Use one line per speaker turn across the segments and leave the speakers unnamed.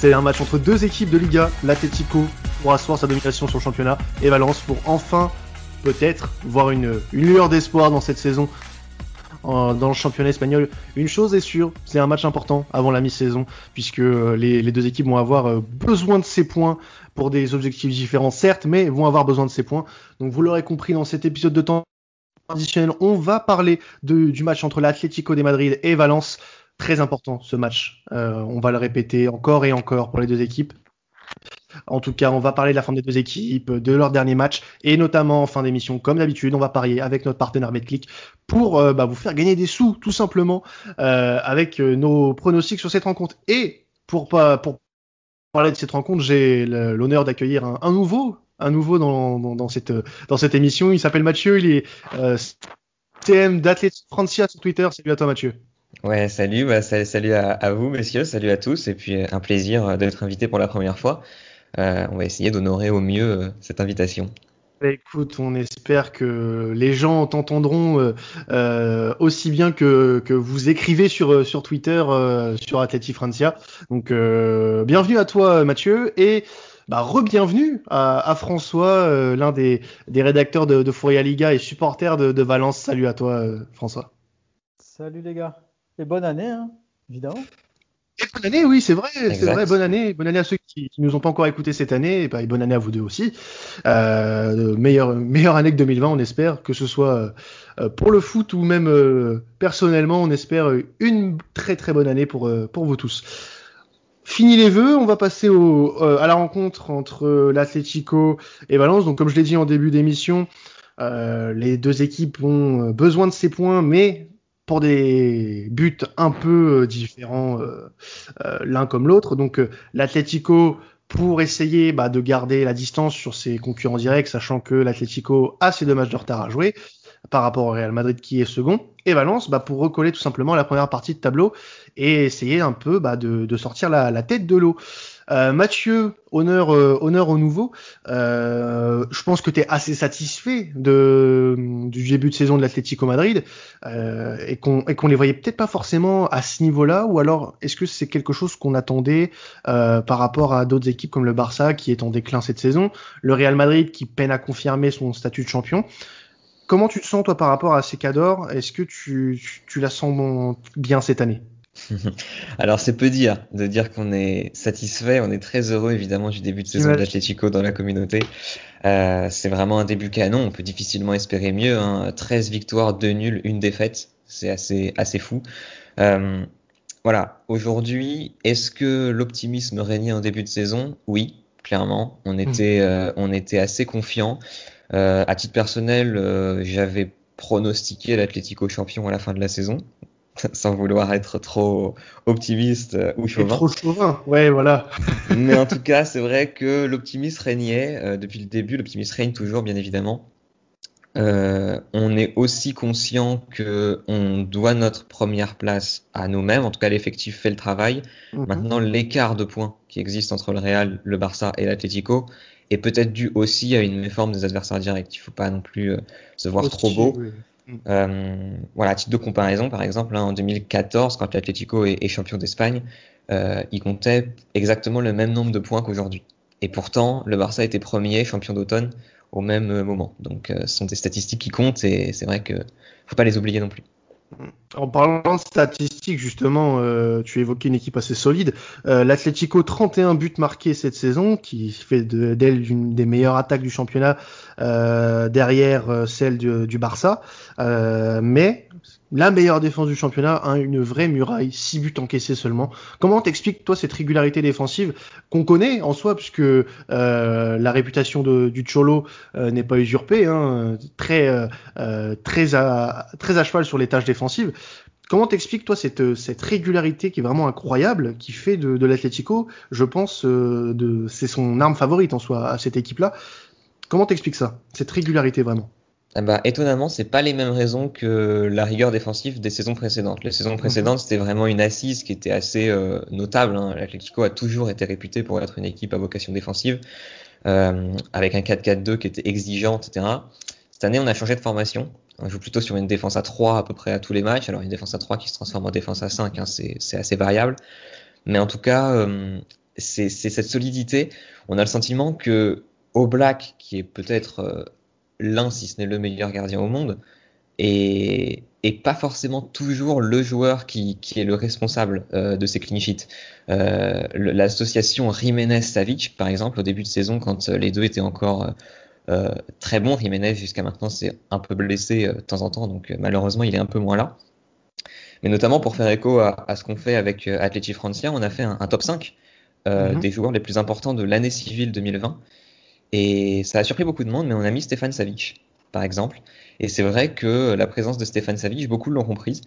C'est un match entre deux équipes de Liga, l'Atletico pour asseoir sa domination sur le championnat et Valence pour enfin peut-être voir une, lueur d'espoir dans cette saison dans le championnat espagnol. Une chose est sûre, c'est un match important avant la mi-saison, puisque euh, les, deux équipes vont avoir euh, besoin de ces points pour des objectifs différents, certes, mais vont avoir besoin de ces points. Donc vous l'aurez compris dans cet épisode de temps on va parler du match entre l'Atlético de Madrid et Valence. Très important ce match. Euh, on va le répéter encore et encore pour les deux équipes. En tout cas, on va parler de la forme des deux équipes, de leur dernier match, et notamment en fin d'émission, comme d'habitude, on va parier avec notre partenaire MedClick pour euh, bah, vous faire gagner des sous, tout simplement, euh, avec euh, nos pronostics sur cette rencontre. Et pour, parler de cette rencontre, j'ai l'honneur d'accueillir un, nouveau, un nouveau dans, cette, émission. Il s'appelle Mathieu, il est TM d'Athlète Francia sur Twitter. Salut à toi, Mathieu.
Ouais, salut, bah, salut à, à, vous, messieurs, salut à tous, et puis un plaisir d'être invité pour la première fois. Euh, on va essayer d'honorer au mieux euh, cette invitation.
Bah, écoute, on espère que les gens t'entendront euh, aussi bien que, vous écrivez sur, sur Twitter, sur Atleti Francia. Donc, bienvenue à toi, Mathieu, et bah, re-bienvenue à, François, l'un des, rédacteurs de, de Liga et supporter de, Valence. Salut à toi, François.
Salut les gars, et bonne année, hein, évidemment
bonne année, oui, c'est vrai, c'est vrai, bonne année, bonne année à ceux qui, qui nous ont pas encore écouté cette année, et, bah, bonne année à vous deux aussi. Euh, meilleure, meilleure année que 2020, on espère, que ce soit euh, pour le foot ou même euh, personnellement, on espère une très très bonne année pour, euh, pour vous tous. Fini les vœux, on va passer au, à la rencontre entre l'Atlético et Valence. Donc comme je l'ai dit en début d'émission, les deux équipes ont besoin de ces points, mais pour des buts un peu euh, différents euh, euh, l'un comme l'autre. Donc l'Atlético pour essayer bah, de garder la distance sur ses concurrents directs, sachant que l'Atlético a ses deux matchs de retard à jouer par rapport au Real Madrid qui est second, et Valence bah, pour recoller tout simplement la première partie de tableau et essayer un peu bah, de, sortir la, tête de l'eau. Euh, Mathieu, honneur, euh, honneur au nouveau. Euh, je pense que tu es assez satisfait de, du début de saison de l'Atlético Madrid et qu'on qu'on les voyait peut-être pas forcément à ce niveau-là, ou alors est-ce que c'est quelque chose qu'on attendait par rapport à d'autres équipes comme le Barça qui est en déclin cette saison, le Real Madrid qui peine à confirmer son statut de champion? Comment tu te sens toi par rapport à ces cadors Est-ce que tu, tu la sens bien cette année?
Alors c'est peu dire de dire qu'on est satisfait, on est très heureux évidemment du début de saison de l'Atlético dans la communauté. Euh, c'est vraiment un début canon, on peut difficilement espérer mieux. Hein. 13 victoires, 2 nuls, une défaite, c'est assez, assez fou. Euh, voilà, aujourd'hui, est-ce que l'optimisme régnait en début de saison? Oui, clairement, on hmm. était, euh, on était assez confiant. À titre personnel, j'avais pronostiqué l'Atlético champion à la fin de la saison. sans vouloir être trop optimiste euh, ou chauvin.
trop chauvin, ouais, voilà.
Mais en tout cas, c'est vrai que l'optimisme régnait euh, depuis le début. L'optimisme règne toujours, bien évidemment. Euh, on est aussi conscient que on doit notre première place à nous-mêmes. En tout cas, l'effectif fait le travail. Mhm. Maintenant, l'écart de points qui existe entre le Real, le Barça et l'Atlético est peut-être dû aussi à une méforme des adversaires directs. Il ne faut pas non plus se voir trop beau. Euh, voilà, à titre de comparaison, par exemple, hein, en 2014, quand l'Atlético est, champion d'Espagne, euh, il comptait exactement le même nombre de points qu'aujourd'hui. Et pourtant, le Barça était premier champion d'automne au même moment. Donc, euh, ce sont des statistiques qui comptent et c'est vrai que faut pas les oublier non plus.
En parlant de statistiques, justement, euh, tu évoquais une équipe assez solide. Euh, L'Atlético, 31 buts marqués cette saison, qui fait d'elle une des meilleures attaques du championnat euh, derrière euh, celle du, du Barça. Euh, mais la meilleure défense du championnat, hein, une vraie muraille, 6 buts encaissés seulement. Comment t'expliques toi cette régularité défensive qu'on connaît en soi, puisque euh, la réputation de, du Cholo n'est pas usurpée, hein, très très à très à cheval sur les tâches défensives. Comment t'expliques toi cette, cette régularité qui est vraiment incroyable, qui fait de, de l'Atlético, je pense, de c'est son arme favorite en soi à cette équipe-là. Comment t'expliques ça, cette régularité vraiment?
Ah bah, étonnamment, c'est pas les mêmes raisons que la rigueur défensive des saisons précédentes. Les saisons précédentes, c'était vraiment une assise qui était assez euh, notable. Hein. L'Atlético a toujours été réputé pour être une équipe à vocation défensive, euh, avec un 4-4-2 qui était exigeant, etc. Cette année, on a changé de formation. On joue plutôt sur une défense à 3 à peu près à tous les matchs. Alors une défense à 3 qui se transforme en défense à 5, hein, c'est assez variable. Mais en tout cas, euh, c'est cette solidité. On a le sentiment que Black, qui est peut-être euh, l'un, si ce n'est le meilleur gardien au monde, et, pas forcément toujours le joueur qui, est le responsable euh, de ces clean sheets. L'association Jiménez-Savic, par exemple, au début de saison, quand les deux étaient encore très bons, Jiménez jusqu'à maintenant s'est un peu blessé de temps en temps, donc malheureusement il est un peu moins là. Mais notamment pour faire écho à, ce qu'on fait avec Atleti Francia, on a fait un, top 5 mm-hmm. des joueurs les plus importants de l'année civile 2020. Et ça a surpris beaucoup de monde, mais on a mis Stéphane Savic, par exemple. Et c'est vrai que la présence de Stéphane Savic, beaucoup l'ont comprise.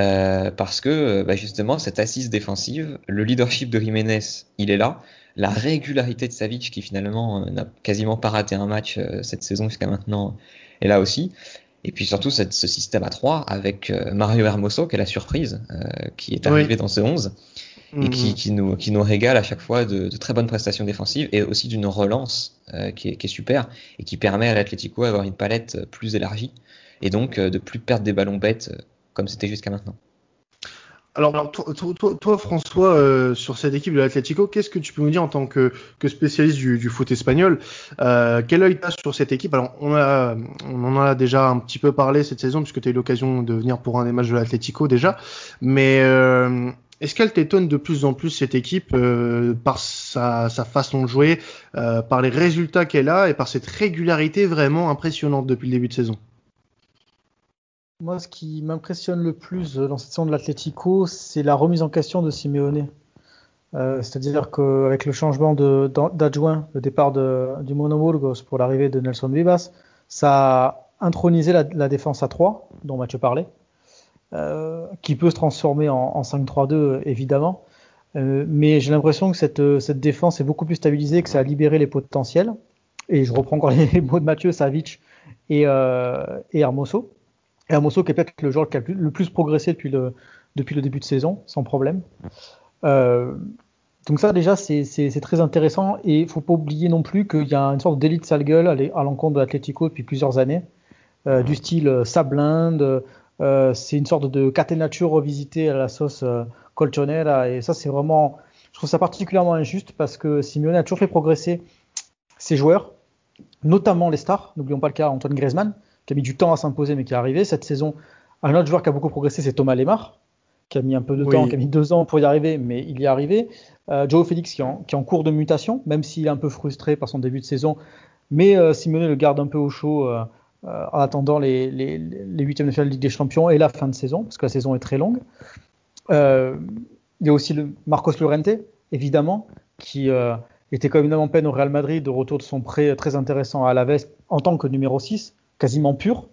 Euh, parce que bah justement, cette assise défensive, le leadership de Jiménez, il est là. La régularité de Savic, qui finalement euh, n'a quasiment pas raté un match euh, cette saison jusqu'à maintenant, est là aussi. Et puis surtout, cette, ce système à 3 avec euh, Mario Hermoso, qui est la surprise, qui est arrivé dans ce 11 et qui, mhm. qui, nous, qui nous régale à chaque fois de, de très bonnes prestations défensives et aussi d'une relance euh, qui, est, qui, est, super et qui permet à l'Atlético d'avoir une palette euh, plus élargie et donc euh, de plus perdre des ballons bêtes comme c'était jusqu'à maintenant.
Alors, toi, toi, François, euh, sur cette équipe de l'Atlético, qu'est-ce que tu peux nous dire en tant que, que spécialiste du, foot espagnol euh, Quel œil tu sur cette équipe? Alors, on, a, on en a déjà un petit peu parlé cette saison, puisque tu as eu l'occasion de venir pour un des matchs de l'Atlético déjà. Mais euh, est-ce qu'elle t'étonne de plus en plus cette équipe euh, par sa, façon de jouer, euh, par les résultats qu'elle a et par cette régularité vraiment impressionnante depuis le début de saison?
Moi, ce qui m'impressionne le plus dans cette saison de l'Atlético, c'est la remise en question de Simeone. Euh, c'est-à-dire qu'avec le changement d'adjoint, le départ du Monoburgos pour l'arrivée de Nelson Vivas, ça a intronisé la, la défense à 3, dont Mathieu parlait. Euh, qui peut se transformer en, en 5-3-2 évidemment. Euh, mais j'ai l'impression que cette, cette, défense est beaucoup plus stabilisée, que ça a libéré les potentiels. Et je reprends encore les mots de Mathieu, Savic et, euh, et Hermoso. Et Hermoso qui est peut-être le joueur qui a le plus progressé depuis le, depuis le début de saison, sans problème. Euh, donc ça déjà c'est très intéressant et il faut pas oublier non plus qu'il y a une sorte d'élite sale gueule à l'encontre de l'Atlético depuis plusieurs années, euh, du style euh, Sablinde, euh, c'est une sorte de caténature revisitée à la sauce colchonera et ça c'est vraiment, je trouve ça particulièrement injuste parce que Simeone a toujours fait progresser ses joueurs, notamment les stars. N'oublions pas le cas Antoine Griezmann qui a mis du temps à s'imposer mais qui est arrivé cette saison. Un autre joueur qui a beaucoup progressé c'est Thomas Lemar qui a mis un peu de temps, qui a mis deux ans pour y arriver, mais il y est arrivé. Euh, Joe Félix qui est, en, qui est, en, cours de mutation, même s'il est un peu frustré par son début de saison, mais euh, Simeone le garde un peu au chaud euh, euh, en attendant les, les, les huitièmes de finale de Ligue des Champions et la fin de saison, parce que la saison est très longue. Il y a aussi le Marcos Llorente, évidemment, qui était quand même en peine au Real Madrid, de retour de son prêt très intéressant à Alaves en tant que numéro 6, quasiment pur,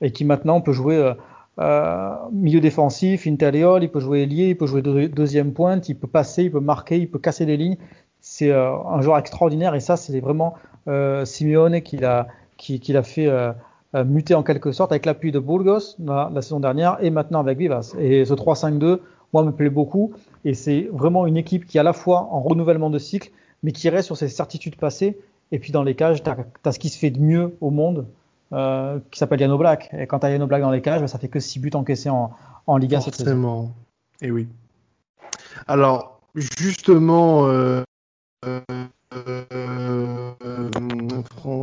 et qui maintenant peut jouer euh, milieu défensif, intérieur, il peut jouer ailier, il peut jouer deuxième pointe, il peut passer, il peut marquer, il peut casser des lignes. C'est un joueur extraordinaire et ça, c'est vraiment Simeone qui l'a qui, fait euh, euh, muter en quelque sorte avec l'appui de Burgos la, saison dernière et maintenant avec Vivas. Et ce 3-5-2, moi, me plaît beaucoup. Et c'est vraiment une équipe qui à la fois en renouvellement de cycle, mais qui reste sur ses certitudes passées. Et puis dans les cages, tu as, ce qui se fait de mieux au monde, euh, qui s'appelle Yano Black. Et quand tu as Yano Black dans les cages, bah, ça fait que 6 buts encaissés en, en Liga cette saison.
Et oui. Alors, justement, euh, euh,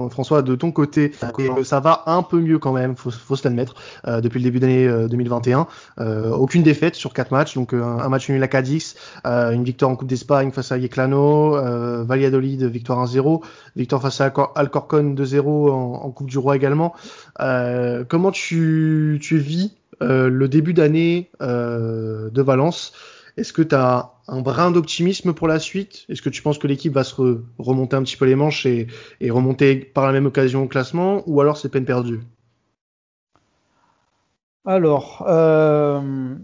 François, de ton côté, ça va un peu mieux quand même, faut, faut se l'admettre, euh, depuis le début d'année 2021. Euh, euh, aucune défaite sur quatre matchs, donc un, match nul à Cadix, une victoire en Coupe d'Espagne face à Yeclano, Valladolid, victoire 1-0, victoire face à Alcorcon 2-0 en, Coupe du Roi également. comment tu, tu vis le début d'année de Valence? Est-ce que tu as un brin d'optimisme pour la suite? Est-ce que tu penses que l'équipe va se remonter un petit peu les manches et, remonter par la même occasion au classement Ou alors c'est peine perdue?
Alors, euh,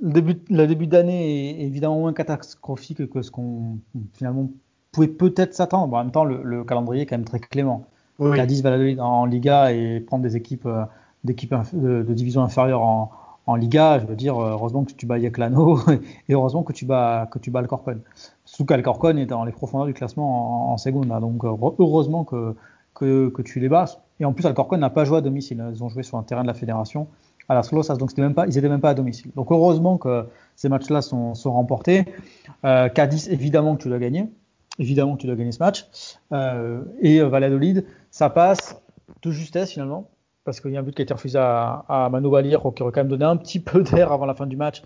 le début, le début d'année est évidemment moins catastrophique que ce qu'on finalement pouvait peut-être s'attendre. en même temps, le, calendrier est quand même très clément. Oui. Cadiz va en Liga et prendre des équipes euh, d'équipes de, de, division inférieure en, en Liga, je veux dire, euh, heureusement que tu bats Yeclano et heureusement que tu bats, que tu bats Alcorcon. Surtout qu'Alcorcon est dans les profondeurs du classement en, Segunda, donc euh, heureusement que, que, tu les bats. Et en plus, Alcorcon n'a pas joué à domicile, ils ont joué sur un terrain de la fédération à Las Losas, donc même pas, ils n'étaient même pas à domicile. Donc heureusement que ces matchs-là sont, remportés. Cadiz, évidemment que tu dois gagner. Évidemment que tu dois gagner ce match. et Valladolid, ça passe de justesse finalement parce qu'il y a un but qui a été refusé à, à Mano qui aurait quand même donné un petit peu d'air avant la fin du match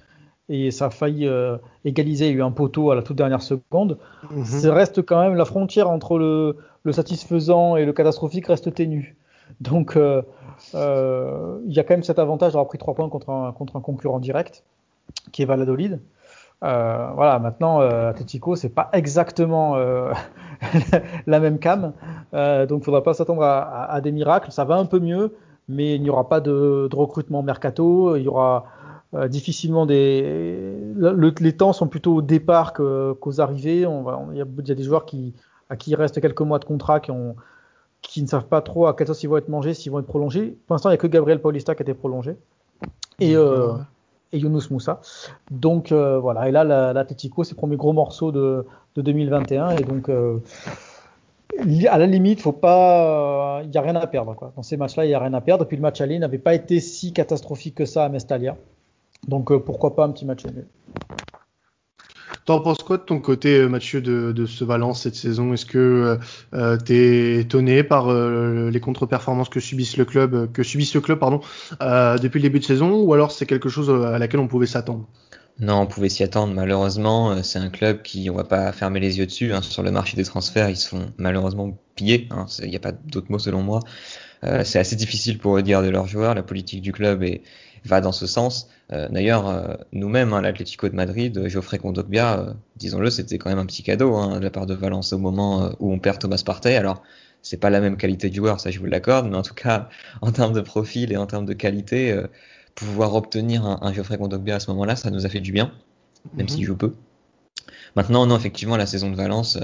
et ça a failli euh, égaliser. Il y a eu un poteau à la toute dernière seconde. Mhm. Ça reste quand même la frontière entre le, satisfaisant et le catastrophique reste ténue. Donc euh, euh, il y a quand même cet avantage d'avoir pris trois points contre un, contre un concurrent direct qui est Valladolid. voilà, maintenant, Atletico, c'est pas exactement la même cam, donc il ne faudra pas s'attendre à, des miracles. Ça va un peu mieux, mais il n'y aura pas de, de recrutement mercato. Il y aura euh, difficilement des. les temps sont plutôt au départ qu'aux arrivées. il, y a, des joueurs qui, à qui il reste quelques mois de contrat qui, ont, qui ne savent pas trop à quelle sauce ils vont être mangés, s'ils vont être prolongés. Pour l'instant, il n'y a que Gabriel Paulista qui a été prolongé. Et, euh, et Younous Moussa. Donc euh, voilà, et là, l'Atletico, c'est le premier gros morceau de, de 2021. Et donc, à la limite, il n'y a rien à perdre. Dans ces matchs-là, il n'y a rien à perdre. Et puis le match aller n'avait pas été si catastrophique que ça à Mestalia. Donc euh, pourquoi pas un petit match nul.
T'en penses quoi de ton côté, euh, Mathieu, de, ce Valence cette saison? Est-ce que euh, tu es étonné par les contre-performances que subissent le club, depuis le début de saison, ou alors c'est quelque chose à laquelle on pouvait s'attendre?
Non, on pouvait s'y attendre. Malheureusement, c'est un club qui, on va pas fermer les yeux dessus. Hein. Sur le marché des transferts, ils se font malheureusement piller. Hein. Il n'y a pas d'autre mot selon moi. c'est assez difficile pour eux dire de leurs joueurs. La politique du club est, va dans ce sens. Euh, d'ailleurs, euh, nous-mêmes, hein, l'Atlético de Madrid, euh, Geoffrey Kondogbia, disons-le, c'était quand même un petit cadeau hein, de la part de Valence au moment où on perd Thomas Partey. Alors, c'est pas la même qualité de joueur, ça je vous l'accorde, mais en tout cas, en termes de profil et en termes de qualité, pouvoir obtenir un, Geoffrey Kondogbia à ce moment-là, ça nous a fait du bien, même s'il mhm. joue peu. Maintenant, non, effectivement, la saison de Valence,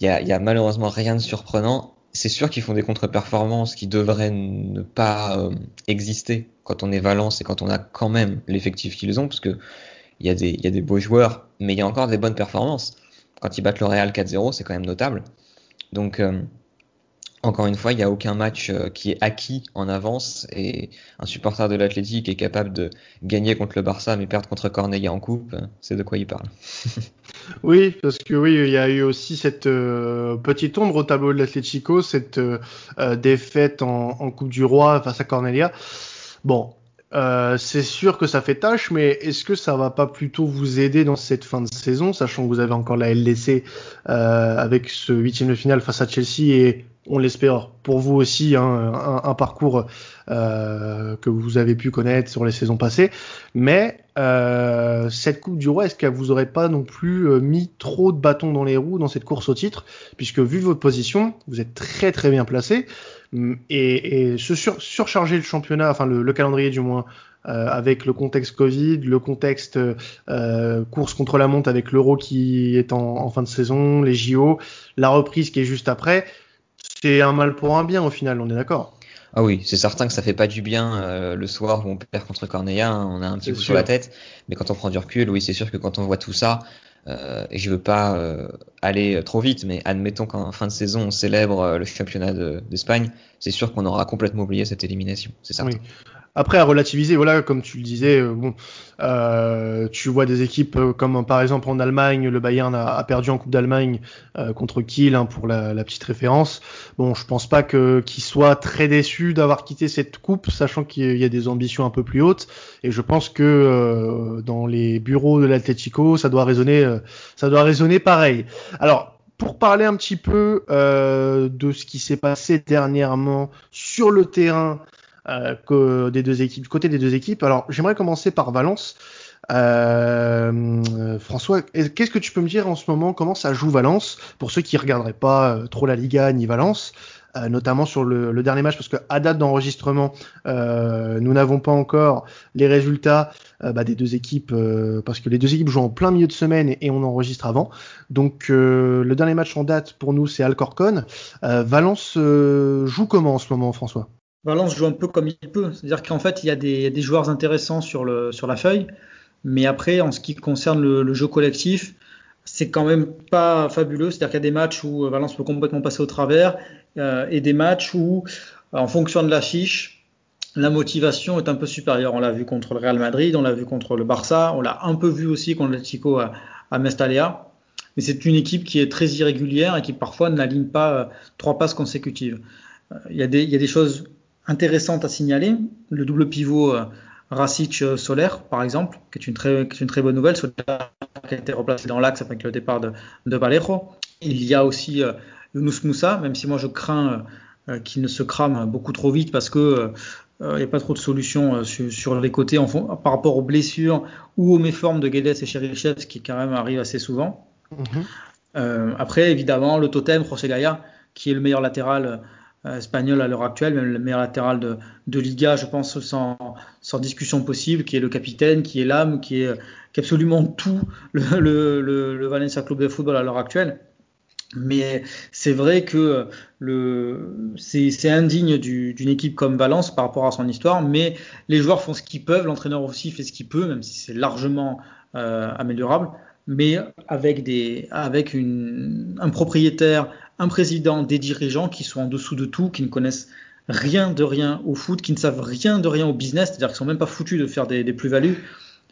il y a, y a malheureusement rien de surprenant c'est sûr qu'ils font des contre-performances qui devraient ne pas euh, exister quand on est Valence et quand on a quand même l'effectif qu'ils ont, parce que il y, a des, y a des beaux joueurs, mais il y a encore des bonnes performances. Quand ils battent le Real 4-0, c'est quand même notable. Donc, euh, encore une fois, il n'y a aucun match euh, qui est acquis en avance et un supporter de l'Athletic est capable de gagner contre le Barça mais perdre contre Corneilla en coupe, c'est de quoi il parle.
oui, parce que oui, il y a eu aussi cette euh, petite ombre au tableau de l'Atlético, cette euh, défaite en, Coupe du Roi face à Cornelia. Bon, euh, c'est sûr que ça fait tâche, mais est-ce que ça va pas plutôt vous aider dans cette fin de saison, sachant que vous avez encore la LDC euh, avec ce huitième de finale face à Chelsea et on l'espère pour vous aussi hein, un, parcours euh, que vous avez pu connaître sur les saisons passées. Mais cette Coupe du Roi, est-ce qu'elle vous aurait pas non plus mis trop de bâtons dans les roues dans cette course au titre, puisque vu votre position, vous êtes très très bien placé. Et, se surcharger le championnat, enfin le, calendrier du moins, euh, avec le contexte Covid, le contexte euh, course contre la montre avec l'Euro qui est en, fin de saison, les JO, la reprise qui est juste après, c'est un mal pour un bien au final, on est d'accord.
Ah oui, c'est certain que ça fait pas du bien euh, le soir où on perd contre Corneilla, hein, on a un petit coup sur la tête, mais quand on prend du recul, oui, c'est sûr que quand on voit tout ça, euh, et je veux pas euh, aller trop vite, mais admettons qu'en fin de saison on célèbre le championnat d'Espagne, c'est sûr qu'on aura complètement oublié cette élimination, c'est certain.
Après, à relativiser, voilà, comme tu le disais, euh, bon, euh, tu vois des équipes euh, comme par exemple en Allemagne, le Bayern a, perdu en Coupe d'Allemagne contre Kiel hein, pour la, petite référence. Bon, je pense pas que qu'ils soient très déçus d'avoir quitté cette coupe, sachant qu'il y a des ambitions un peu plus hautes. Et je pense que dans les bureaux de l'Atlético, ça doit résonner, ça doit résonner pareil. Alors, pour parler un petit peu de ce qui s'est passé dernièrement sur le terrain euh, des deux équipes, côté des deux équipes. Alors, j'aimerais commencer par Valence. Euh, François, qu'est-ce que tu peux me dire en ce moment Comment ça joue Valence? Pour ceux qui regarderaient pas euh, trop la Liga ni Valence, euh, notamment sur le, le, dernier match, parce que à date d'enregistrement, euh, nous n'avons pas encore les résultats bah, des deux équipes, parce que les deux équipes jouent en plein milieu de semaine et, et on enregistre avant. Donc le dernier match en date pour nous, c'est Alcorcon. Valence joue comment en ce moment, François?
Valence joue un peu comme il peut. C'est-à-dire qu'en fait, il y, a des, joueurs intéressants sur, la feuille. Mais après, en ce qui concerne le, jeu collectif, c'est quand même pas fabuleux. C'est-à-dire qu'il y a des matchs où Valence peut complètement passer au travers euh, et des matchs où, en fonction de l'affiche, la motivation est un peu supérieure. On l'a vu contre le Real Madrid, on l'a vu contre le Barça, on l'a un peu vu aussi contre l'Atlético à, à Mestalea. Mais c'est une équipe qui est très irrégulière et qui parfois n'aligne pas trois passes consécutives. Des, il y, a des, choses intéressantes à signaler. Le double pivot Rasic Solaire, par exemple, qui est une très, qui est une très bonne nouvelle. Solaire qui a été replacé dans l'axe avec le départ de, de Vallejo. Il y a aussi Yunus Moussa, même si moi je crains euh, qu'il ne se crame beaucoup trop vite parce que il euh, n'y a pas trop de solutions euh, sur, les côtés en par rapport aux blessures ou aux méformes de Guedes et Cherichev, qui quand même arrive assez souvent. Mhm. après, évidemment, le totem, José Gaya, qui est le meilleur latéral espagnol à l'heure actuelle, même le meilleur latéral de, Liga, je pense, sans, discussion possible, qui est le capitaine, qui est l'âme, qui est, absolument tout le Valencia Club de football à l'heure actuelle. Mais c'est vrai que c'est indigne d'une équipe comme Valence par rapport à son histoire, mais les joueurs font ce qu'ils peuvent, l'entraîneur aussi fait ce qu'il peut, même si c'est largement euh, améliorable, mais avec, des, avec un propriétaire, un président, des dirigeants qui sont en dessous de tout, qui ne connaissent rien de rien au foot, qui ne savent rien de rien au business, c'est-à-dire qu'ils sont même pas foutus de faire des, plus-values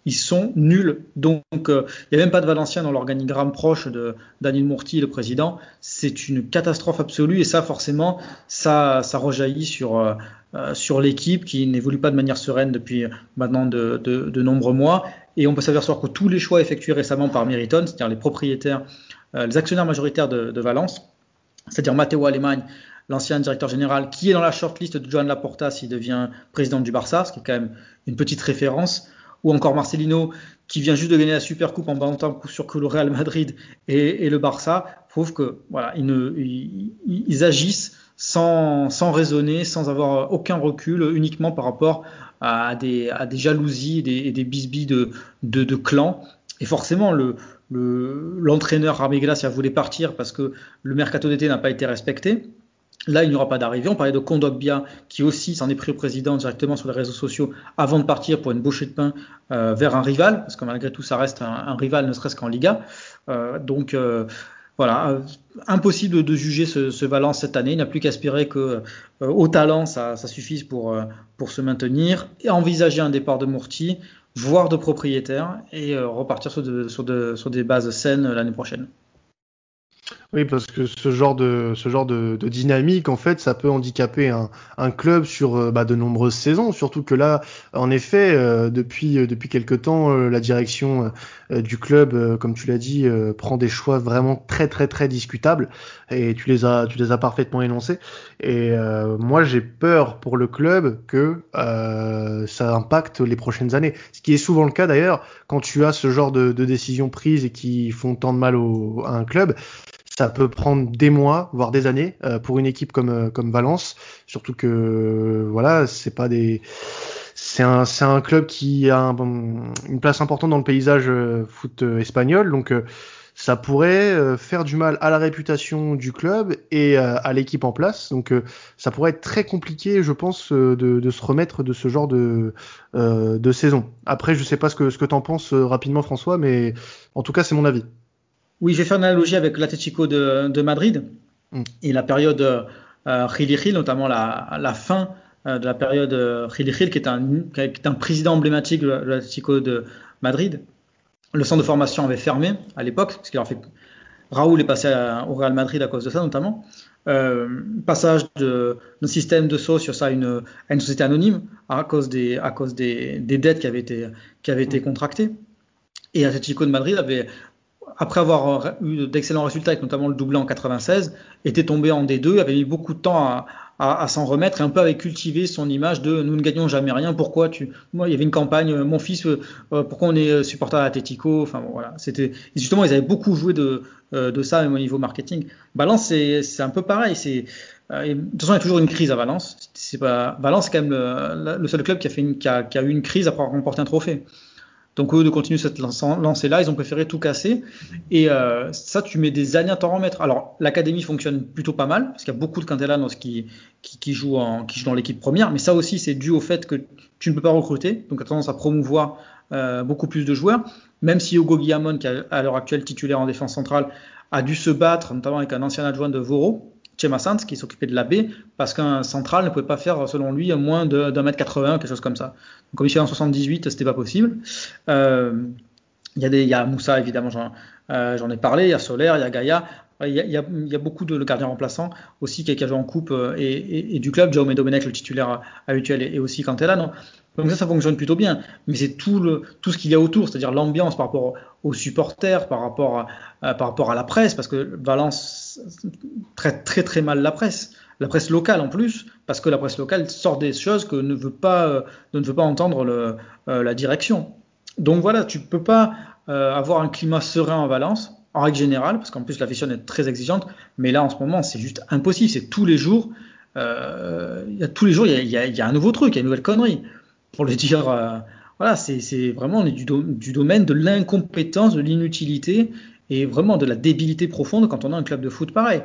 ils sont nuls. Donc, euh, il n'y a même pas de Valencien dans l'organigramme proche de Daniel Mourti, le président. C'est une catastrophe absolue et ça, forcément, ça, ça rejaillit sur, euh, euh, sur l'équipe qui n'évolue pas de manière sereine depuis maintenant de, de, nombreux mois. Et on peut s'apercevoir que tous les choix effectués récemment par Meriton, c'est-à-dire les propriétaires, les actionnaires majoritaires de, Valence, c'est-à-dire Matteo Alemany, l'ancien directeur général, qui est dans la shortlist de Joan Laporta s'il devient président du Barça, ce qui est quand même une petite référence ou encore Marcelino qui vient juste de gagner la Super Coupe en battant coup sur le Real Madrid et, le Barça, prouve que voilà, ils, agissent sans, sans, raisonner, sans avoir aucun recul, uniquement par rapport à des, jalousies des, et des bisbilles de, de, clans. Et forcément, le, l'entraîneur le, Rami voulait partir parce que le mercato d'été n'a pas été respecté. Là, il n'y aura pas d'arrivée. On parlait de Kondogbia, qui aussi s'en est pris au président directement sur les réseaux sociaux avant de partir pour une bouchée de pain euh, vers un rival, parce que malgré tout, ça reste un, rival, ne serait-ce qu'en Liga. Euh, donc, euh, voilà, impossible de juger ce, ce, cette année. Il n'a plus qu'à espérer que au talent, ça, suffise pour, pour se maintenir et envisager un départ de Mourti, voire de propriétaire, et repartir sur, sur, sur des bases saines l'année prochaine.
Oui, parce que ce genre de ce genre de, de, dynamique, en fait, ça peut handicaper un, un club sur euh, bah, de nombreuses saisons. Surtout que là, en effet, euh, depuis euh, depuis quelque temps, la direction du club, comme tu l'as dit, prend des choix vraiment très très très discutables. Et tu les as tu les as parfaitement énoncés. Et moi, j'ai peur pour le club que ça impacte les prochaines années. Ce qui est souvent le cas d'ailleurs quand tu as ce genre de, de décisions prises et qui font tant de mal au, à un club ça peut prendre des mois, voire des années euh, pour une équipe comme euh, comme Valence. Surtout que voilà, c'est pas des c'est un, un club qui a une place importante dans le paysage euh, foot espagnol, donc ça pourrait faire du mal à la réputation du club et à l'équipe en place. Donc ça pourrait être très compliqué, je pense, de, de se remettre de ce genre de, de saison. Après, je sais pas ce que, ce que tu en penses rapidement, François, mais en tout cas, c'est mon avis.
Oui, je vais faire une analogie avec l'Atlético de, de, Madrid mm. et la période euh, notamment la, la fin euh, de la période euh, qui est un, qui est un président emblématique de l'Atlético de Madrid. Le centre de formation avait fermé à l'époque, ce qui leur fait. Raoul est passé au Real Madrid à cause de ça, notamment. Euh, passage d'un système de saut sur ça à une, à une, société anonyme à cause des, à cause des, des dettes qui avaient été, qui avaient été contractées. Et Atlético de Madrid avait après avoir eu d'excellents résultats, avec notamment le doublé en 96, était tombé en D2, avait mis beaucoup de temps à, s'en remettre et un peu avait cultivé son image de nous ne gagnons jamais rien. Pourquoi tu Moi, il y avait une campagne, mon fils, euh, euh, pourquoi on est supporter à Atletico Enfin voilà, c'était justement ils avaient beaucoup joué de, euh, ça même au niveau marketing. Valence, c'est un peu pareil. De toute façon, il y a toujours une crise à Valence. Valence, c'est quand même le, seul club qui a eu une crise après avoir remporté un trophée. Donc eux de continuer cette lancée-là, ils ont préféré tout casser. Et euh, ça, tu mets des années à t'en remettre. Alors l'académie fonctionne plutôt pas mal, parce qu'il y a beaucoup de Cantellanos qui, qui, qui, jouent en, dans l'équipe première. Mais ça aussi, c'est dû au fait que tu ne peux pas recruter. Donc tu as tendance à promouvoir euh, beaucoup plus de joueurs. Même si Hugo Guillamon, qui est à l'heure actuelle titulaire en défense centrale, a dû se battre, notamment avec un ancien adjoint de Voro, Chema qui s'occupait de la baie, parce qu'un central ne pouvait pas faire, selon lui, moins d'un mètre 80, quelque chose comme ça. Donc, comme il fait en 78, c'était pas possible. Euh, Il y, a Moussa, évidemment, j'en ai parlé, il y a Solaire, il y a Gaïa. Il y, a, beaucoup de gardiens remplaçants aussi qui, a joué en coupe et, du club. Jaume Domenech, le titulaire habituel, et, aussi là non? Donc ça, ça fonctionne plutôt bien. Mais c'est tout, tout ce qu'il y a autour, c'est-à-dire l'ambiance par rapport aux supporters, par rapport, à, par rapport à la presse, parce que Valence traite très très mal la presse. La presse locale en plus, parce que la presse locale sort des choses que ne veut pas, euh, ne veut pas entendre euh, la direction. Donc voilà, tu peux pas euh, avoir un climat serein en Valence, en règle générale, parce qu'en plus la vision est très exigeante, mais là en ce moment c'est juste impossible, c'est tous les jours, il y a tous les jours il y a, un nouveau truc, il y a une nouvelle connerie pour le dire. Voilà, c'est vraiment du, domaine de l'incompétence, de l'inutilité et vraiment de la débilité profonde quand on a un club de foot pareil.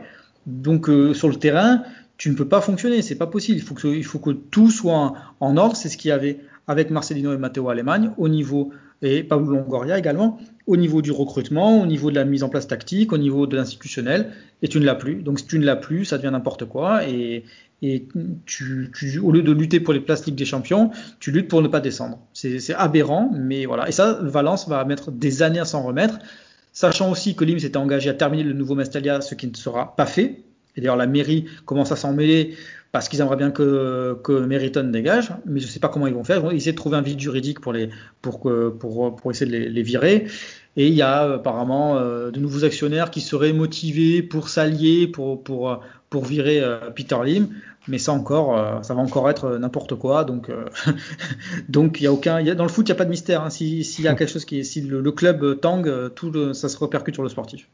Donc euh, sur le terrain, tu ne peux pas fonctionner, c'est pas possible. Il faut que, il faut que tout soit en, ordre. C'est ce qu'il y avait avec Marcelino et Matteo Allemagne au niveau et Pablo Longoria également au niveau du recrutement, au niveau de la mise en place tactique, au niveau de l'institutionnel. Et tu ne l'as plus. Donc si tu ne l'as plus, ça devient n'importe quoi. Et, et tu, au lieu de lutter pour les places Ligue des Champions, tu luttes pour ne pas descendre. C'est aberrant, mais voilà. Et ça, Valence va mettre des années à s'en remettre, sachant aussi que Lim s'était engagé à terminer le nouveau Mestalia, ce qui ne sera pas fait. Et d'ailleurs, la mairie commence à s'en mêler parce qu'ils aimeraient bien que, Meriton dégage, mais je ne sais pas comment ils vont faire. Ils vont essayer de trouver un vide juridique pour, pour, essayer de les virer. Et il y a apparemment euh, de nouveaux actionnaires qui seraient motivés pour s'allier, pour, pour, pour virer euh, Peter Lim. Mais ça encore, euh, ça va encore être n'importe quoi. Donc, donc il y a aucun, y a, dans le foot, il n'y a pas de mystère. Hein. S'il y a quelque chose qui, si le, club tangue, tout ça se répercute sur le sportif.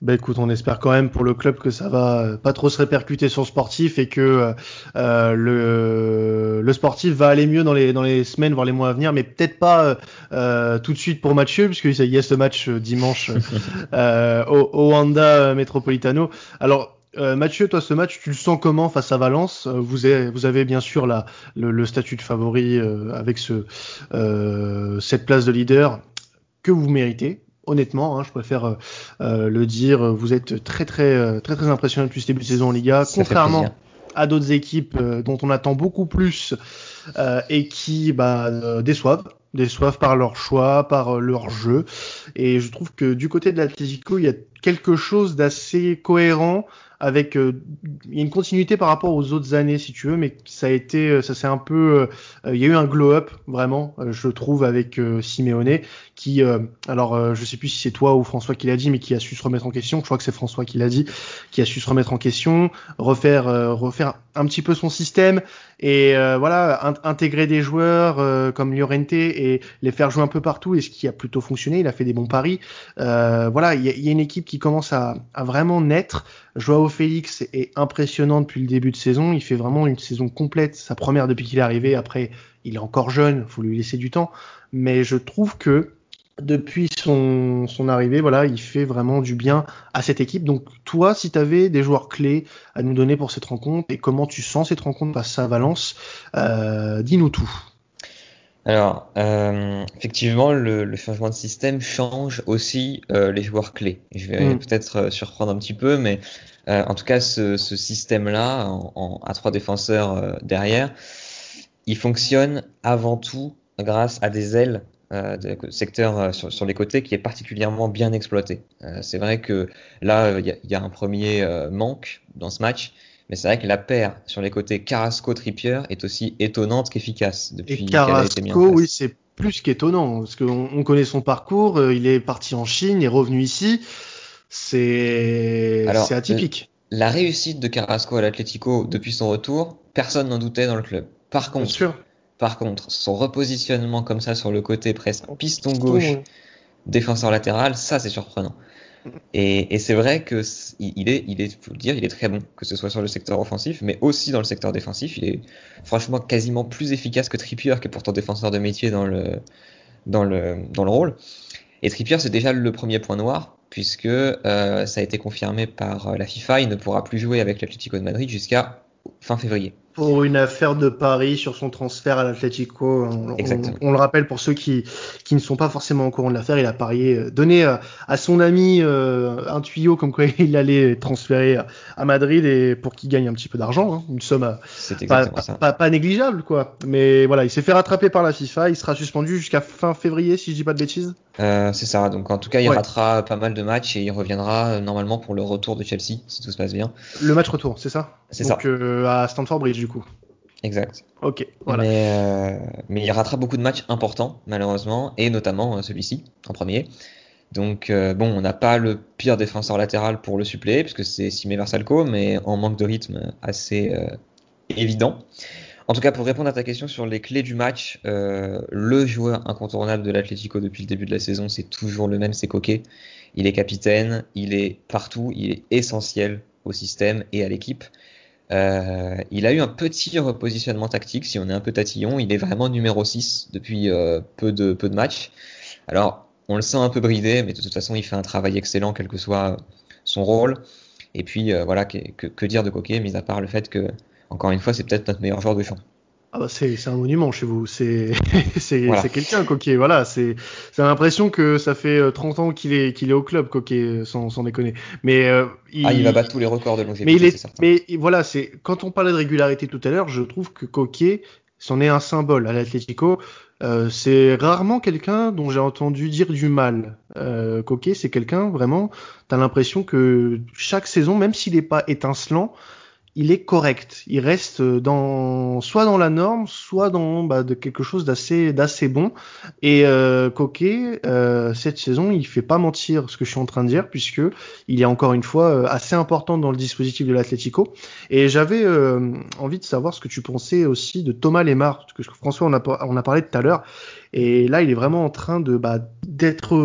Bah écoute, on espère quand même pour le club que ça va pas trop se répercuter sur le sportif et que euh, le, le sportif va aller mieux dans les, dans les semaines, voire les mois à venir, mais peut-être pas euh, tout de suite pour Mathieu, puisqu'il y a ce match euh, dimanche euh, au, au Wanda Metropolitano. Alors, euh, Mathieu, toi, ce match, tu le sens comment face à Valence? Vous avez, vous avez bien sûr la, le, le statut de favori avec ce, cette place de leader que vous méritez honnêtement, hein, je préfère euh, euh, le dire, vous êtes très très euh, très très impressionnant depuis ce début de saison en Liga, contrairement à d'autres équipes dont on attend beaucoup plus et qui bah, déçoivent déçoivent par leur choix, par leur jeu. Et je trouve que du côté de l'Atlético, il y a quelque chose d'assez cohérent avec a une continuité par rapport aux autres années si tu veux mais ça a été ça c'est un peu il y a eu un glow up vraiment je trouve avec Simeone qui, euh, alors euh, je sais plus si c'est toi ou François qui l'a dit, mais qui a su se remettre en question. Je crois que c'est François qui l'a dit, qui a su se remettre en question, refaire, euh, refaire un petit peu son système et voilà, intégrer des joueurs comme Llorente et les faire jouer un peu partout. Et ce qui a plutôt fonctionné, il a fait des bons paris. voilà, il y, y, a une équipe qui commence à, à vraiment naître. Joao Félix est impressionnant depuis le début de saison. Il fait vraiment une saison complète, sa première depuis qu'il est arrivé. Après, il est encore jeune, faut lui laisser du temps. Mais je trouve que depuis son, son, arrivée, voilà, il fait vraiment du bien à cette équipe. Donc toi, si tu avais des joueurs clés à nous donner pour cette rencontre et comment tu sens cette rencontre face à Valence, euh, dis-nous tout.
Alors, euh, effectivement, le, le, changement de système change aussi euh, les joueurs clés. Je vais mm. peut-être euh, surprendre un petit peu, mais euh, en tout cas, ce, ce système-là, en, en, à trois défenseurs euh, derrière, il fonctionne avant tout grâce à des ailes euh, secteur euh, sur, sur, les côtés qui est particulièrement bien exploité. Euh, c'est vrai que là, il y, y, a un premier euh, manque dans ce match, mais c'est vrai que la paire sur les côtés Carrasco-Trippier est aussi étonnante qu'efficace
depuis mise oui, c'est plus qu'étonnant, parce qu'on on connaît son parcours, il est parti en Chine, il est revenu ici, c'est atypique.
La réussite de Carrasco à l'Atlético depuis son retour, personne n'en doutait dans le club. Par contre, sûr par contre, son repositionnement comme ça sur le côté presque piston gauche, défenseur latéral, ça c'est surprenant. Et, c'est vrai que il est, il est, faut le dire, il est très bon, que ce soit sur le secteur offensif, mais aussi dans le secteur défensif. Il est franchement quasiment plus efficace que Trippier, qui est pourtant défenseur de métier dans le, dans le, dans le rôle. Et Trippier, c'est déjà le premier point noir, puisque euh, ça a été confirmé par la FIFA. Il ne pourra plus jouer avec l'Atlético de Madrid jusqu'à fin février
pour une affaire de Paris sur son transfert à l'Atlético. On, on, le rappelle pour ceux qui, qui ne sont pas forcément au courant de l'affaire, il a parié, euh, donné à, à son ami euh, un tuyau comme quoi il allait transférer à Madrid et pour qu'il gagne un petit peu d'argent, hein, une somme euh, pas, pas, pas, négligeable quoi. Mais voilà, il s'est fait rattraper par la FIFA, il sera suspendu jusqu'à fin février si je dis pas de bêtises.
Euh, c'est ça. Donc en tout cas, il ratera pas mal de matchs et il reviendra euh, normalement pour le retour de Chelsea, si tout se passe bien.
Le match retour, c'est ça?
C'est ça.
Donc à Stamford Bridge du coup.
Exact.
Ok. Voilà.
Mais, mais, il ratera beaucoup de matchs importants malheureusement et notamment celui-ci en premier. Donc bon, on n'a pas le pire défenseur latéral pour le suppléer puisque c'est Simé Versalco, mais en manque de rythme assez évident. En tout cas, pour répondre à ta question sur les clés du match, euh, le joueur incontournable de l'Atlético depuis le début de la saison, c'est toujours le même, c'est Coquet. Il est capitaine, il est partout, il est essentiel au système et à l'équipe. Euh, il a eu un petit repositionnement tactique, si on est un peu tatillon, il est vraiment numéro 6 depuis euh, peu, de, peu de matchs. Alors, on le sent un peu bridé, mais de toute façon, il fait un travail excellent, quel que soit son rôle. Et puis, voilà, que, que, dire de Coquet, mis à part le fait que encore une fois, c'est peut-être notre meilleur joueur de champ.
Ah bah c'est un monument chez vous, c'est quelqu'un Coquet, voilà, c'est l'impression que ça fait 30 euh, ans qu'il est qu'il est au club Coquet sans, sans déconner. Mais
euh, il, ah, il va battre tous les records de longévité.
Mais il est, mais voilà, c'est quand on parlait de régularité tout à l'heure, je trouve que Coquet c'en est un symbole à l'Atlético. Euh, c'est rarement quelqu'un dont j'ai entendu dire du mal. Euh, Coquet, c'est quelqu'un vraiment. T'as l'impression que chaque saison, même s'il n'est pas étincelant, il est correct. Il reste dans soit dans la norme, soit dans bah, de quelque chose d'assez d'assez bon. Et euh, Coquet, euh, cette saison, il fait pas mentir ce que je suis en train de dire, puisque il est encore une fois euh, assez important dans le dispositif de l'Atlético. Et j'avais euh, envie de savoir ce que tu pensais aussi de Thomas Lemar, que François on a, on a parlé tout à l'heure. Et là, il est vraiment en train de bah, d'être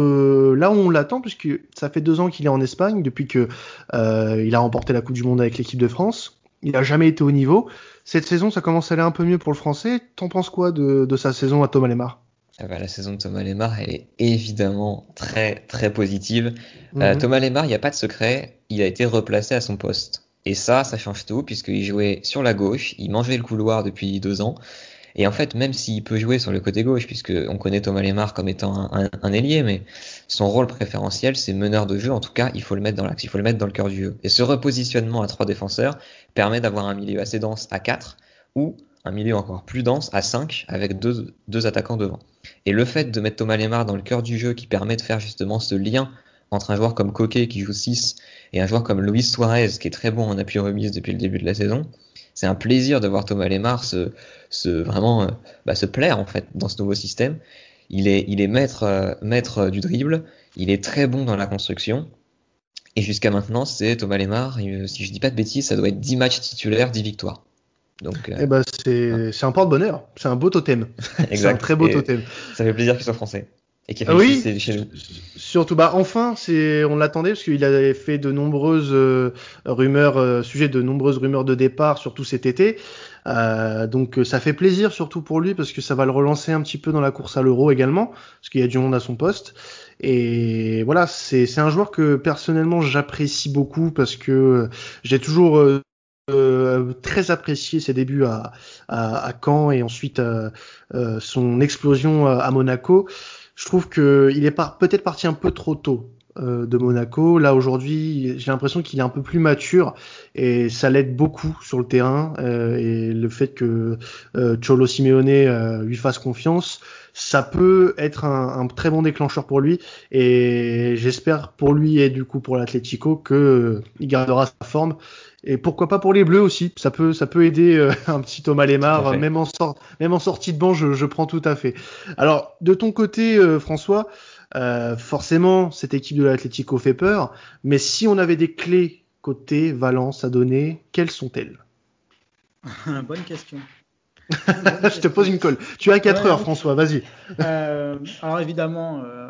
là où on l'attend, puisque ça fait deux ans qu'il est en Espagne, depuis que il a remporté la Coupe du Monde avec l'équipe de France. Il n'a jamais été au niveau. Cette saison, ça commence à aller un peu mieux pour le français. T'en penses quoi de, sa saison à Thomas Lemar?
Ah bah, La saison de Thomas Lemar, elle est évidemment très très positive. Euh, mhm. Thomas Lemar, il n'y a pas de secret, il a été replacé à son poste. Et ça, ça change tout, puisqu'il jouait sur la gauche, il mangeait le couloir depuis deux ans. Et en fait, même s'il peut jouer sur le côté gauche, puisque on connaît Thomas Lemar comme étant un, un, ailier, mais son rôle préférentiel, c'est meneur de jeu. En tout cas, il faut le mettre dans l'axe, il faut le mettre dans le cœur du jeu. Et ce repositionnement à trois défenseurs permet d'avoir un milieu assez dense à 4 ou un milieu encore plus dense à 5 avec deux, deux attaquants devant. Et le fait de mettre Thomas Lemar dans le cœur du jeu qui permet de faire justement ce lien entre un joueur comme Coquet qui joue 6 et un joueur comme Luis Suarez qui est très bon en appui remise depuis le début de la saison, c'est un plaisir de voir Thomas Lemar se, se vraiment euh, bah, se plaire en fait dans ce nouveau système. Il est, il est maître, euh, maître du dribble, il est très bon dans la construction. Et jusqu'à maintenant, c'est Thomas Lemar, si je dis pas de bêtises, ça doit être 10 matchs titulaires, 10 victoires.
Donc, euh, eh ben c'est un porte-bonheur, c'est un beau totem. c'est un très beau totem.
Ça fait plaisir qu'il soit français.
Et oui, chez nous. Surtout, bah enfin, c'est on l'attendait parce qu'il avait fait de nombreuses rumeurs, sujet de nombreuses rumeurs de départ, surtout cet été. Euh, donc euh, ça fait plaisir surtout pour lui parce que ça va le relancer un petit peu dans la course à l'euro également, parce qu'il y a du monde à son poste. Et voilà, c'est un joueur que personnellement j'apprécie beaucoup parce que euh, j'ai toujours euh, très apprécié ses débuts à, à, à Caen et ensuite euh, son explosion à Monaco. Je trouve qu'il est peut-être parti un peu trop tôt euh, de Monaco. Là aujourd'hui, j'ai l'impression qu'il est un peu plus mature et ça l'aide beaucoup sur le terrain. Euh, et le fait que euh, Cholo Simeone lui fasse confiance, ça peut être un, un, très bon déclencheur pour lui. Et j'espère pour lui et du coup pour l'Atlético que il gardera sa forme. Et pourquoi pas pour les Bleus aussi Ça peut, ça peut aider un petit Thomas Lemar, même en, même en sortie de banc, je, je, prends tout à fait. Alors de ton côté, François. Euh, forcément, cette équipe de l'Atlético fait peur, mais si on avait des clés côté Valence à donner, quelles sont-elles?
Bonne question.
je te pose une colle. Tu as 4 heures, François, vas-y.
Euh, alors évidemment, euh,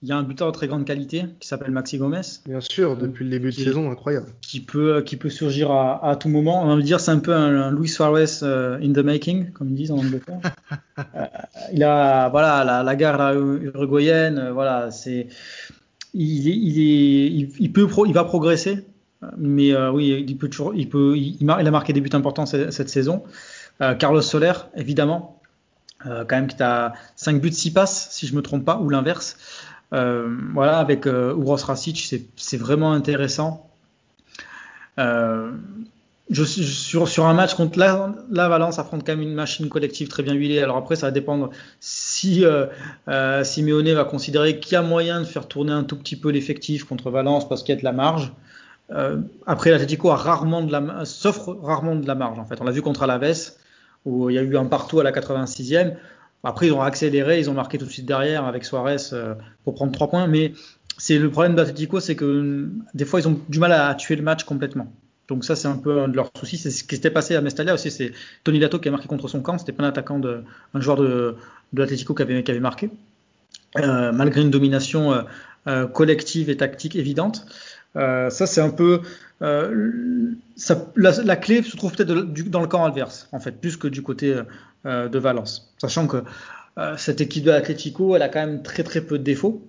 il y a un buteur de très grande qualité qui s'appelle Maxi Gomez.
Bien sûr, depuis le début de saison, incroyable.
Qui peut, qui peut surgir à, à tout moment. On va dire c'est un peu un, Luis Suarez euh, in the making, comme ils disent en Angleterre. euh, il a voilà la, la gare uruguayenne, euh, voilà c'est il, il est il, peut il va progresser, mais euh, oui il peut toujours il peut il, il, a marqué des buts importants cette, cette saison. Euh, Carlos Soler évidemment. quand même qui a 5 buts 6 passes si je me trompe pas ou l'inverse euh, voilà, avec euh, Uros Rasic, c'est vraiment intéressant. Euh, je, sur, sur un match contre la, la Valence affronte quand même une machine collective très bien huilée. Alors après, ça va dépendre si euh, euh, Simeone va considérer qu'il y a moyen de faire tourner un tout petit peu l'effectif contre Valence parce qu'il y a de la marge. Euh, après, l'Atletico a rarement de la, s'offre rarement de la marge en fait. On l'a vu contre Alaves où il y a eu un partout à la 86e. Après, ils ont accéléré, ils ont marqué tout de suite derrière avec Suarez euh, pour prendre trois points. Mais c'est le problème d'Atletico, c'est que des fois, ils ont du mal à tuer le match complètement. Donc ça, c'est un peu un de leurs soucis. C'est ce qui s'était passé à Mestalia aussi. C'est Tony Lato qui a marqué contre son camp. C'était pas un attaquant un joueur de, l'Atlético qui avait, marqué, euh, malgré une domination euh, collective et tactique évidente. Ça, c'est un peu ça, la, clé se trouve peut-être dans le camp adverse, en fait, plus que du côté de Valence. Sachant que cette équipe de l'Atlético, elle a quand même très très peu de défauts.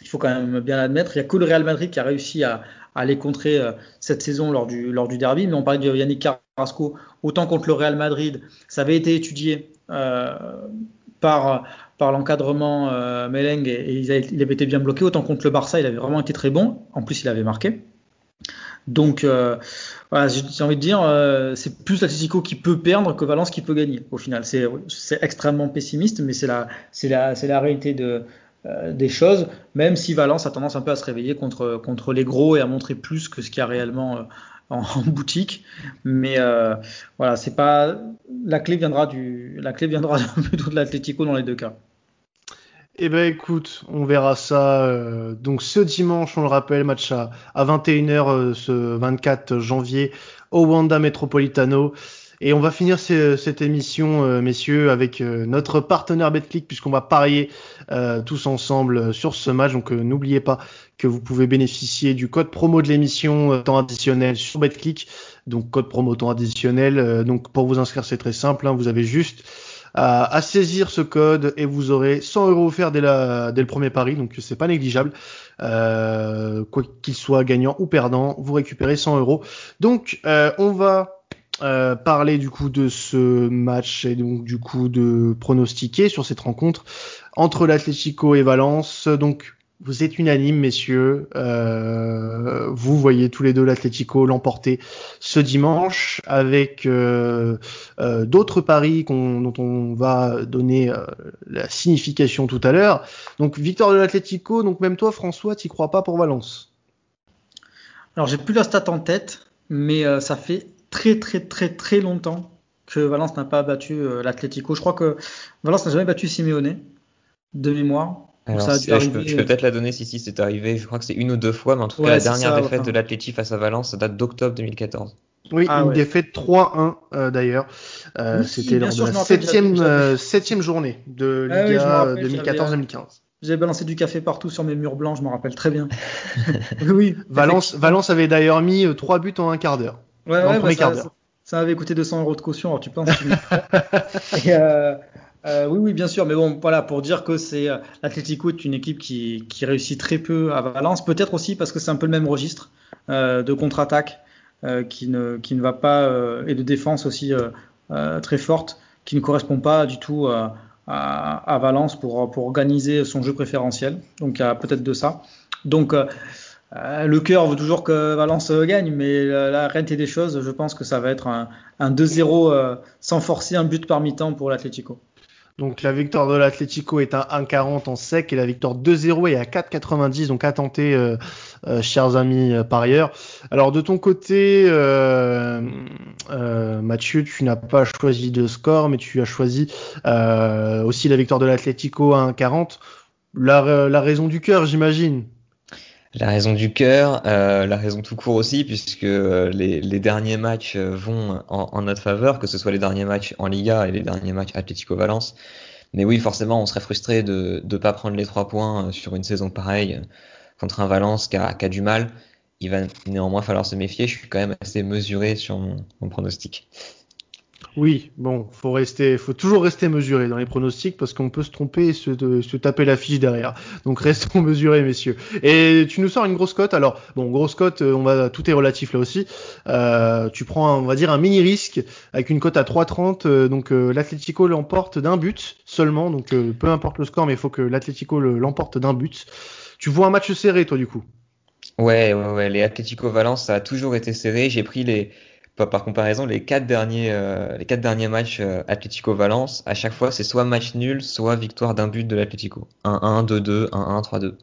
Il faut quand même bien l'admettre. Il n'y a que le Real Madrid qui a réussi à, aller contrer euh, cette saison lors du, lors du derby. Mais on parlait de Yannick Carrasco, autant contre le Real Madrid, ça avait été étudié euh, par, par l'encadrement euh, et, il, avait, été bien bloqué. Autant contre le Barça, il avait vraiment été très bon. En plus, il avait marqué. Donc, voilà, j'ai envie de dire, c'est plus l'Atletico qui peut perdre que Valence qui peut gagner. Au final, c'est extrêmement pessimiste, mais c'est la, la, la réalité de, euh, des choses, même si Valence a tendance un peu à se réveiller contre, contre les gros et à montrer plus que ce qu'il y a réellement euh, en, boutique. Mais euh, voilà, c'est pas la clé viendra du la clé viendra plutôt de l'Atlético dans les deux cas.
Eh ben écoute, on verra ça. donc ce dimanche, on le rappelle, match à, à 21h ce 24 janvier au Wanda Metropolitano. Et on va finir cette émission, euh, messieurs, avec euh, notre partenaire BetClick, puisqu'on va parier euh, tous ensemble sur ce match. Donc n'oubliez pas que vous pouvez bénéficier du code promo de l'émission temps additionnel sur BetClick. Donc code promo temps additionnel. donc pour vous inscrire, c'est très simple. Hein. vous avez juste à, saisir ce code et vous aurez 100 euros offerts dès, dès le premier pari. Donc c'est pas négligeable. quoi qu'il soit gagnant ou perdant, vous récupérez 100 euros. Donc on va euh, parler du coup de ce match et donc du coup de pronostiquer sur cette rencontre entre l'Atlético et Valence. Donc vous êtes unanime, messieurs. Euh, vous voyez tous les deux l'Atlético l'emporter ce dimanche avec euh, d'autres paris dont on va donner la signification tout à l'heure. Donc victoire de l'Atlético. Donc même toi, François, t'y crois pas pour Valence?
Alors j'ai plus la stat en tête, mais ça fait très très très très longtemps que Valence n'a pas battu euh, l'Atlético. Je crois que Valence n'a jamais battu Simeone de mémoire.
je peux, peut-être la donner si, si c'est arrivé. Je crois que c'est une ou deux fois, mais en tout cas, la dernière défaite de l'Atlético face à Valence, ça date d'octobre 2014.
Oui, ah une défaite 3-1 euh, d'ailleurs. Euh, c'était lors de la septième, septième journée de ah Liga 2014-2015.
J'ai balancé du café partout sur mes murs blancs, je me rappelle très bien.
oui. Valence, Valence avait d'ailleurs mis trois buts en un quart d'heure.
Ouais, ouais, bah, ça, avait coûté 200 euros de caution, alors tu penses Et, euh, euh, oui, oui, bien sûr, mais bon, voilà, pour dire que c'est euh, l'Atlético est une équipe qui, qui, réussit très peu à Valence, peut-être aussi parce que c'est un peu le même registre euh, de contre-attaque euh, qui, ne, qui ne va pas, euh, et de défense aussi très forte, qui ne correspond pas du tout à, à, Valence pour, pour organiser son jeu préférentiel. Donc il y a peut-être de ça. Donc euh, le cœur veut toujours que Valence gagne, mais la, réalité des choses, je pense que ça va être un, 2-0 euh, sans forcer un but par mi-temps pour l'Atlético.
Donc la victoire de l'Atlético est à 1,40 en sec et la victoire 2-0 est à 4,90. Donc à tenter, euh, chers amis parieurs. Alors de ton côté, Mathieu, tu n'as pas choisi de score, mais tu as choisi aussi la victoire de l'Atlético à 1,40. La, la raison du cœur, j'imagine.
La raison du cœur, euh, la raison tout court aussi, puisque euh, les, derniers matchs euh, vont en, notre faveur, que ce soit les derniers matchs en Liga et les derniers matchs Atlético Valence. Mais oui, forcément, on serait frustré de ne pas prendre les trois points sur une saison pareille contre un Valence qui a, qui du mal. Il va néanmoins falloir se méfier. Je suis quand même assez mesuré sur mon, mon pronostic.
Oui, bon, faut rester, faut toujours rester mesuré dans les pronostics parce qu'on peut se tromper et se, se taper la fiche derrière. Donc restons mesurés, messieurs. Et tu nous sors une grosse cote. Alors bon, grosse cote, euh, on va, tout est relatif là aussi. Euh, tu prends, on va dire un mini risque avec une cote à 3,30. Euh, donc euh, l'Atlético l'emporte d'un but seulement. Donc peu importe le score, mais il faut que l'Atlético l'emporte d'un but. Tu vois un match serré, toi, du coup?
Ouais, ouais, ouais. Les Atlético Valence, ça a toujours été serré. J'ai pris les par comparaison, les quatre derniers, derniers matchs Atlético-Valence, à chaque fois, c'est soit match nul, soit victoire d'un but de l'Atlético. 1-1, 2-2, 1-1, 3-2.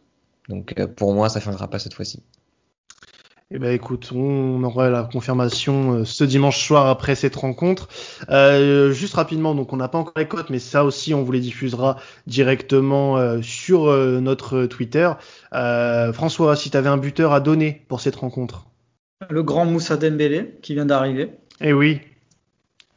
Donc pour moi, ça changera pas cette fois-ci.
Eh ben écoute, on aura la confirmation euh, ce dimanche soir après cette rencontre. Euh, juste rapidement, donc on n'a pas encore les cotes, mais ça aussi on vous les diffusera directement euh, sur notre Twitter. François, si tu avais un buteur à donner pour cette rencontre?
Le grand Moussa Dembélé qui vient d'arriver.
Eh oui.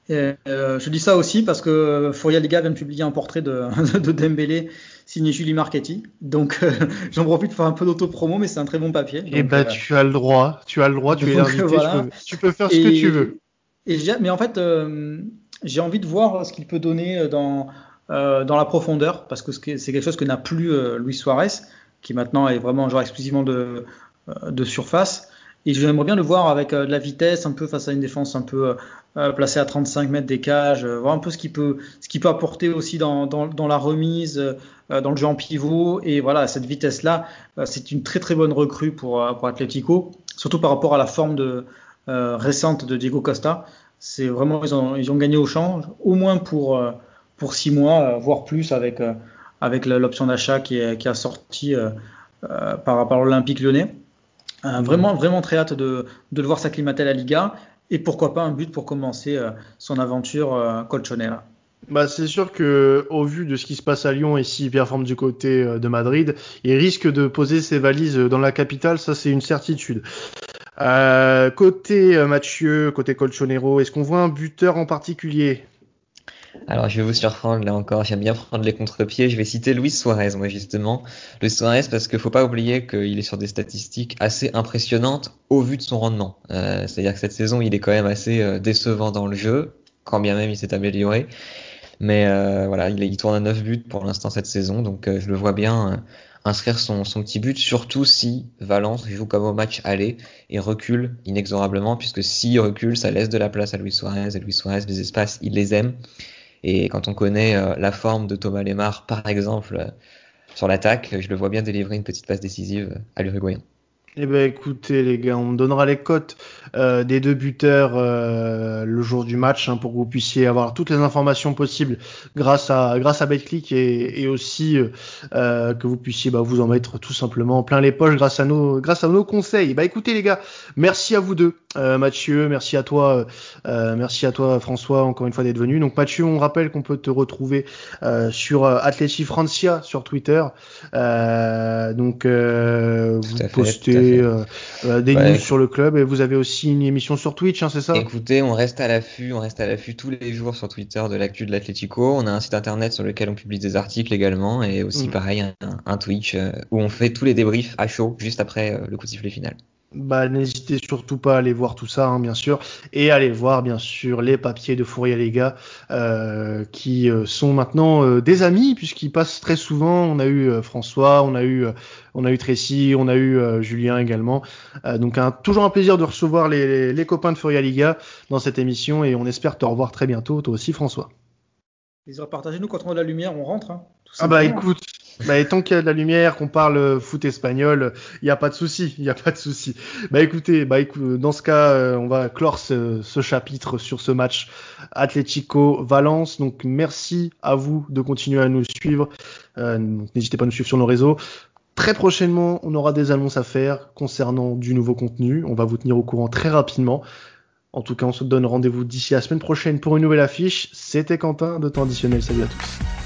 je dis ça aussi parce que Fourier Liga vient de publier un portrait de, de Dembélé signé Julie Marchetti. Donc euh, j'en profite pour faire un peu d'auto-promo, mais c'est un très bon papier.
Et eh bah ben, tu as le droit, tu as le droit, tu es invité, tu, peux, faire ce que tu veux.
Et mais en fait, euh, j'ai envie de voir ce qu'il peut donner dans, euh, dans la profondeur, parce que c'est quelque chose que n'a plus Luis Suarez, qui maintenant est vraiment un joueur exclusivement de, de surface. Et j'aimerais bien le voir avec de la vitesse, un peu face à une défense un peu placée à 35 mètres des cages, voir un peu ce qu'il peut, qu'il peut apporter aussi dans, dans, dans la remise, euh, dans le jeu en pivot. Et voilà, cette vitesse-là, euh, c'est une très très bonne recrue pour, euh, pour Atletico, surtout par rapport à la forme de, récente de Diego Costa. C'est vraiment, ils ont, ils ont gagné au change, au moins pour, pour six mois, voire plus avec, avec l'option d'achat qui, qui, a sorti par rapport à l'Olympique lyonnais. Vraiment, vraiment très hâte de, de le voir s'acclimater à la Liga et pourquoi pas un but pour commencer son aventure colchonera.
Bah, c'est sûr que au vu de ce qui se passe à Lyon et s'il performe du côté euh, de Madrid, il risque de poser ses valises dans la capitale, ça c'est une certitude. Euh, côté euh, Mathieu, côté Colchonero, est-ce qu'on voit un buteur en particulier?
Alors, je vais vous surprendre là encore. J'aime bien prendre les contre-pieds. Je vais citer Luis Suarez, moi justement. Luis Suarez, parce qu'il faut pas oublier qu'il est sur des statistiques assez impressionnantes au vu de son rendement. C'est-à-dire que cette saison, il est quand même assez décevant dans le jeu, quand bien même il s'est amélioré. Mais euh, voilà, il, tourne à 9 buts pour l'instant cette saison, donc euh, je le vois bien euh, inscrire son, son, petit but, surtout si Valence joue comme au match aller et recule inexorablement, puisque s'il recule, ça laisse de la place à Luis Suarez, et Luis Suarez, les espaces, il les aime. Et quand on connaît la forme de Thomas Lemar, par exemple, sur l'attaque, je le vois bien délivrer une petite passe décisive à l'Uruguayen.
Eh ben écoutez les gars, on donnera les cotes euh, des deux buteurs euh, le jour du match hein, pour que vous puissiez avoir toutes les informations possibles grâce à grâce à BetClick et, et aussi euh, que vous puissiez bah, vous en mettre tout simplement plein les poches grâce à nos grâce à nos conseils. Bah écoutez les gars, merci à vous deux, Mathieu, merci à toi, merci à toi François encore une fois d'être venu. Donc Mathieu, on rappelle qu'on peut te retrouver sur Atleti Francia sur Twitter. donc vous postez euh, euh, des news sur le club et vous avez aussi une émission sur Twitch, hein, c'est ça?
Écoutez, on reste à l'affût, on reste à l'affût tous les jours sur Twitter de l'actu de l'Atlético. On a un site internet sur lequel on publie des articles également et aussi mm. pareil un, Twitch euh, où on fait tous les débriefs à chaud juste après le coup de sifflet final
bah, n'hésitez surtout pas à aller voir tout ça, hein, bien sûr, et aller voir, bien sûr, les papiers de Fourier les gars, euh, qui euh, sont maintenant euh, des amis, puisqu'ils passent très souvent. On a eu François, on a eu, on a eu Tracy, on a eu Julien également. donc, un, toujours un plaisir de recevoir les, les, copains de Fourier Liga dans cette émission, et on espère te revoir très bientôt, toi aussi, François.
Partagez-nous quand on a de la lumière, on rentre. Hein,
ah bah écoute, bah, tant qu'il y a de la lumière, qu'on parle foot espagnol, il n'y a pas de souci, il n'y a pas de souci. Bah écoutez, bah écoute, dans ce cas, euh, on va clore ce, ce, chapitre sur ce match Atlético Valence. Donc merci à vous de continuer à nous suivre. Euh, N'hésitez pas à nous suivre sur nos réseaux. Très prochainement, on aura des annonces à faire concernant du nouveau contenu. On va vous tenir au courant très rapidement. En tout cas, on se donne rendez-vous d'ici la semaine prochaine pour une nouvelle affiche. C'était Quentin de Temps Additionnel. Salut à tous.